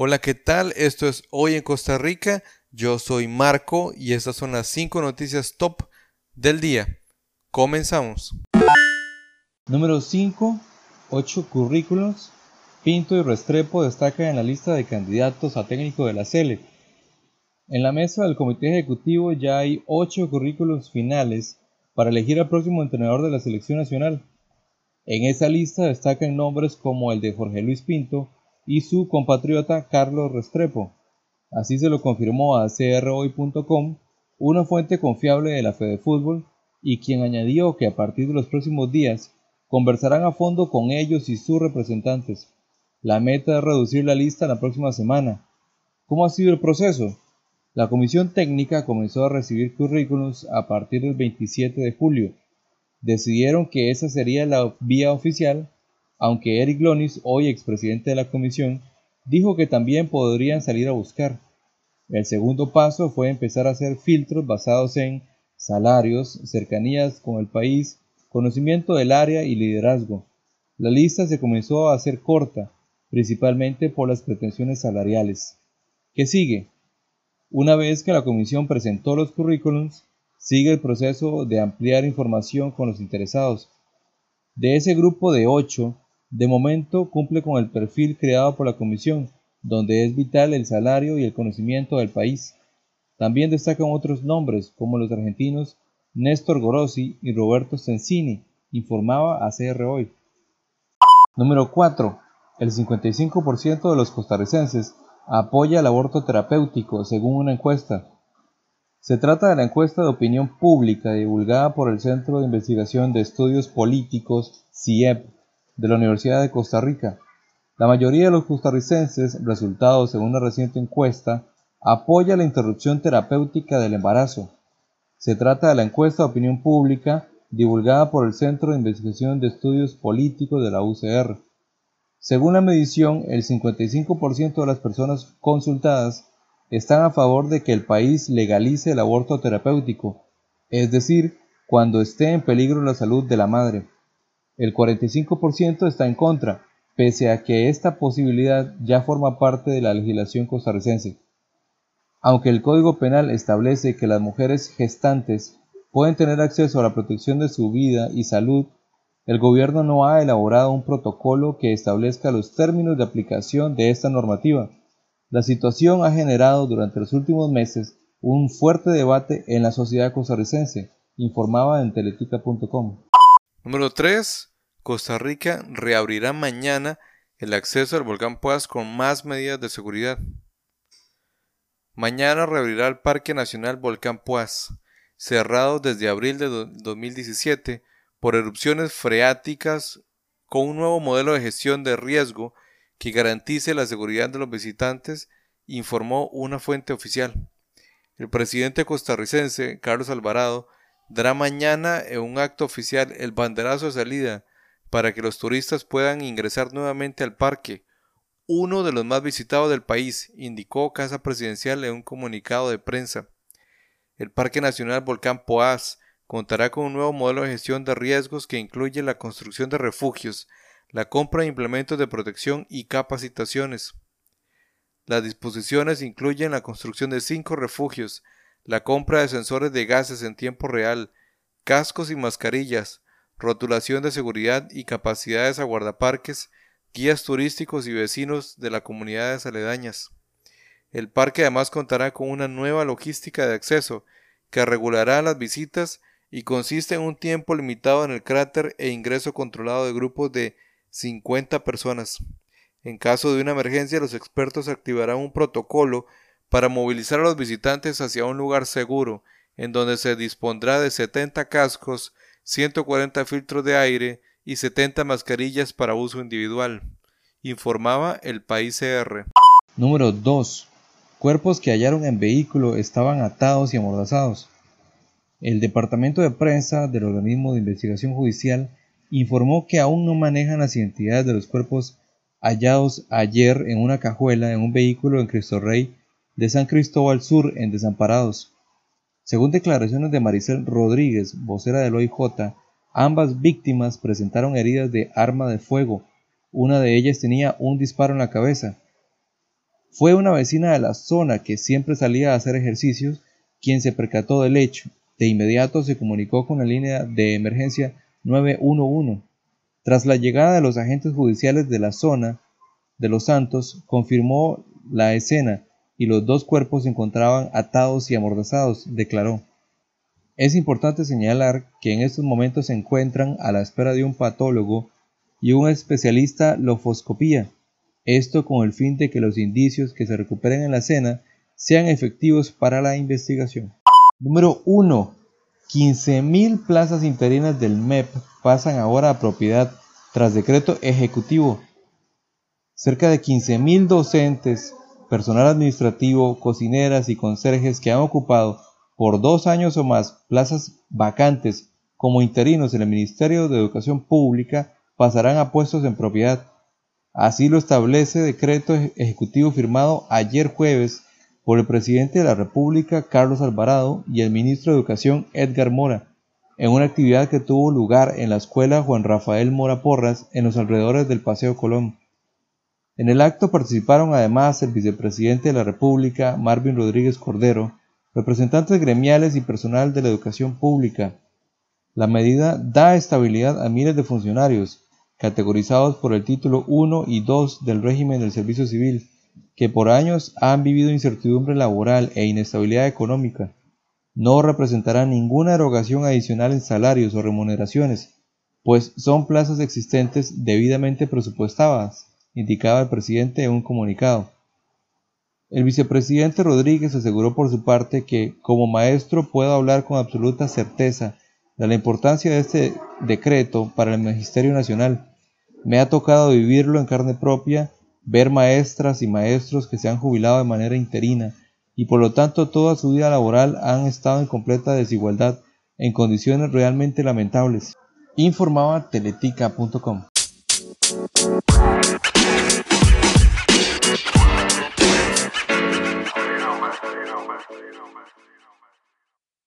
Hola, ¿qué tal? Esto es Hoy en Costa Rica. Yo soy Marco y estas son las 5 noticias top del día. Comenzamos. Número 5. 8 currículos. Pinto y Restrepo destacan en la lista de candidatos a técnico de la CELE. En la mesa del comité ejecutivo ya hay 8 currículos finales para elegir al próximo entrenador de la selección nacional. En esa lista destacan nombres como el de Jorge Luis Pinto, y su compatriota Carlos Restrepo. Así se lo confirmó a crhoy.com, una fuente confiable de la Fede Fútbol, y quien añadió que a partir de los próximos días conversarán a fondo con ellos y sus representantes. La meta es reducir la lista la próxima semana. ¿Cómo ha sido el proceso? La comisión técnica comenzó a recibir currículums a partir del 27 de julio. Decidieron que esa sería la vía oficial aunque Eric Lonis, hoy expresidente de la comisión, dijo que también podrían salir a buscar. El segundo paso fue empezar a hacer filtros basados en salarios, cercanías con el país, conocimiento del área y liderazgo. La lista se comenzó a hacer corta, principalmente por las pretensiones salariales. ¿Qué sigue? Una vez que la comisión presentó los currículums, sigue el proceso de ampliar información con los interesados. De ese grupo de ocho, de momento cumple con el perfil creado por la Comisión, donde es vital el salario y el conocimiento del país. También destacan otros nombres, como los argentinos Néstor Gorossi y Roberto Sensini, informaba a CR Hoy. Número 4. El 55% de los costarricenses apoya el aborto terapéutico, según una encuesta. Se trata de la encuesta de opinión pública divulgada por el Centro de Investigación de Estudios Políticos, CIEP, de la Universidad de Costa Rica. La mayoría de los costarricenses, resultados según una reciente encuesta, apoya la interrupción terapéutica del embarazo. Se trata de la encuesta de opinión pública divulgada por el Centro de Investigación de Estudios Políticos de la UCR. Según la medición, el 55% de las personas consultadas están a favor de que el país legalice el aborto terapéutico, es decir, cuando esté en peligro la salud de la madre. El 45% está en contra, pese a que esta posibilidad ya forma parte de la legislación costarricense. Aunque el Código Penal establece que las mujeres gestantes pueden tener acceso a la protección de su vida y salud, el gobierno no ha elaborado un protocolo que establezca los términos de aplicación de esta normativa. La situación ha generado durante los últimos meses un fuerte debate en la sociedad costarricense, informaba en teletica.com. Número 3. Costa Rica reabrirá mañana el acceso al volcán Poás con más medidas de seguridad. Mañana reabrirá el Parque Nacional Volcán Poás, cerrado desde abril de 2017 por erupciones freáticas con un nuevo modelo de gestión de riesgo que garantice la seguridad de los visitantes, informó una fuente oficial. El presidente costarricense, Carlos Alvarado, dará mañana en un acto oficial el banderazo de salida para que los turistas puedan ingresar nuevamente al parque, uno de los más visitados del país, indicó Casa Presidencial en un comunicado de prensa. El Parque Nacional Volcán Poás contará con un nuevo modelo de gestión de riesgos que incluye la construcción de refugios, la compra de implementos de protección y capacitaciones. Las disposiciones incluyen la construcción de cinco refugios, la compra de sensores de gases en tiempo real, cascos y mascarillas, rotulación de seguridad y capacidades a guardaparques, guías turísticos y vecinos de las comunidades aledañas. El parque además contará con una nueva logística de acceso que regulará las visitas y consiste en un tiempo limitado en el cráter e ingreso controlado de grupos de 50 personas. En caso de una emergencia, los expertos activarán un protocolo para movilizar a los visitantes hacia un lugar seguro, en donde se dispondrá de 70 cascos, 140 filtros de aire y 70 mascarillas para uso individual, informaba el país CR. Número 2. Cuerpos que hallaron en vehículo estaban atados y amordazados. El departamento de prensa del organismo de investigación judicial informó que aún no manejan las identidades de los cuerpos hallados ayer en una cajuela en un vehículo en Cristo Rey de San Cristóbal Sur en Desamparados. Según declaraciones de Maricel Rodríguez, vocera del OIJ, ambas víctimas presentaron heridas de arma de fuego. Una de ellas tenía un disparo en la cabeza. Fue una vecina de la zona que siempre salía a hacer ejercicios quien se percató del hecho. De inmediato se comunicó con la línea de emergencia 911. Tras la llegada de los agentes judiciales de la zona de Los Santos, confirmó la escena y los dos cuerpos se encontraban atados y amordazados, declaró. Es importante señalar que en estos momentos se encuentran a la espera de un patólogo y un especialista lofoscopía, esto con el fin de que los indicios que se recuperen en la escena sean efectivos para la investigación. Número 1. 15.000 plazas interinas del MEP pasan ahora a propiedad tras decreto ejecutivo. Cerca de 15.000 docentes, personal administrativo, cocineras y conserjes que han ocupado por dos años o más plazas vacantes como interinos en el Ministerio de Educación Pública pasarán a puestos en propiedad. Así lo establece decreto ejecutivo firmado ayer jueves por el presidente de la República Carlos Alvarado y el ministro de Educación Edgar Mora, en una actividad que tuvo lugar en la escuela Juan Rafael Mora Porras en los alrededores del Paseo Colón. En el acto participaron además el vicepresidente de la República, Marvin Rodríguez Cordero, representantes gremiales y personal de la educación pública. La medida da estabilidad a miles de funcionarios, categorizados por el título 1 y 2 del régimen del servicio civil, que por años han vivido incertidumbre laboral e inestabilidad económica. No representará ninguna erogación adicional en salarios o remuneraciones, pues son plazas existentes debidamente presupuestadas, indicaba el presidente en un comunicado. El vicepresidente Rodríguez aseguró por su parte que, como maestro, puedo hablar con absoluta certeza de la importancia de este decreto para el Magisterio Nacional. Me ha tocado vivirlo en carne propia, ver maestras y maestros que se han jubilado de manera interina y por lo tanto toda su vida laboral han estado en completa desigualdad en condiciones realmente lamentables, informaba teletica.com.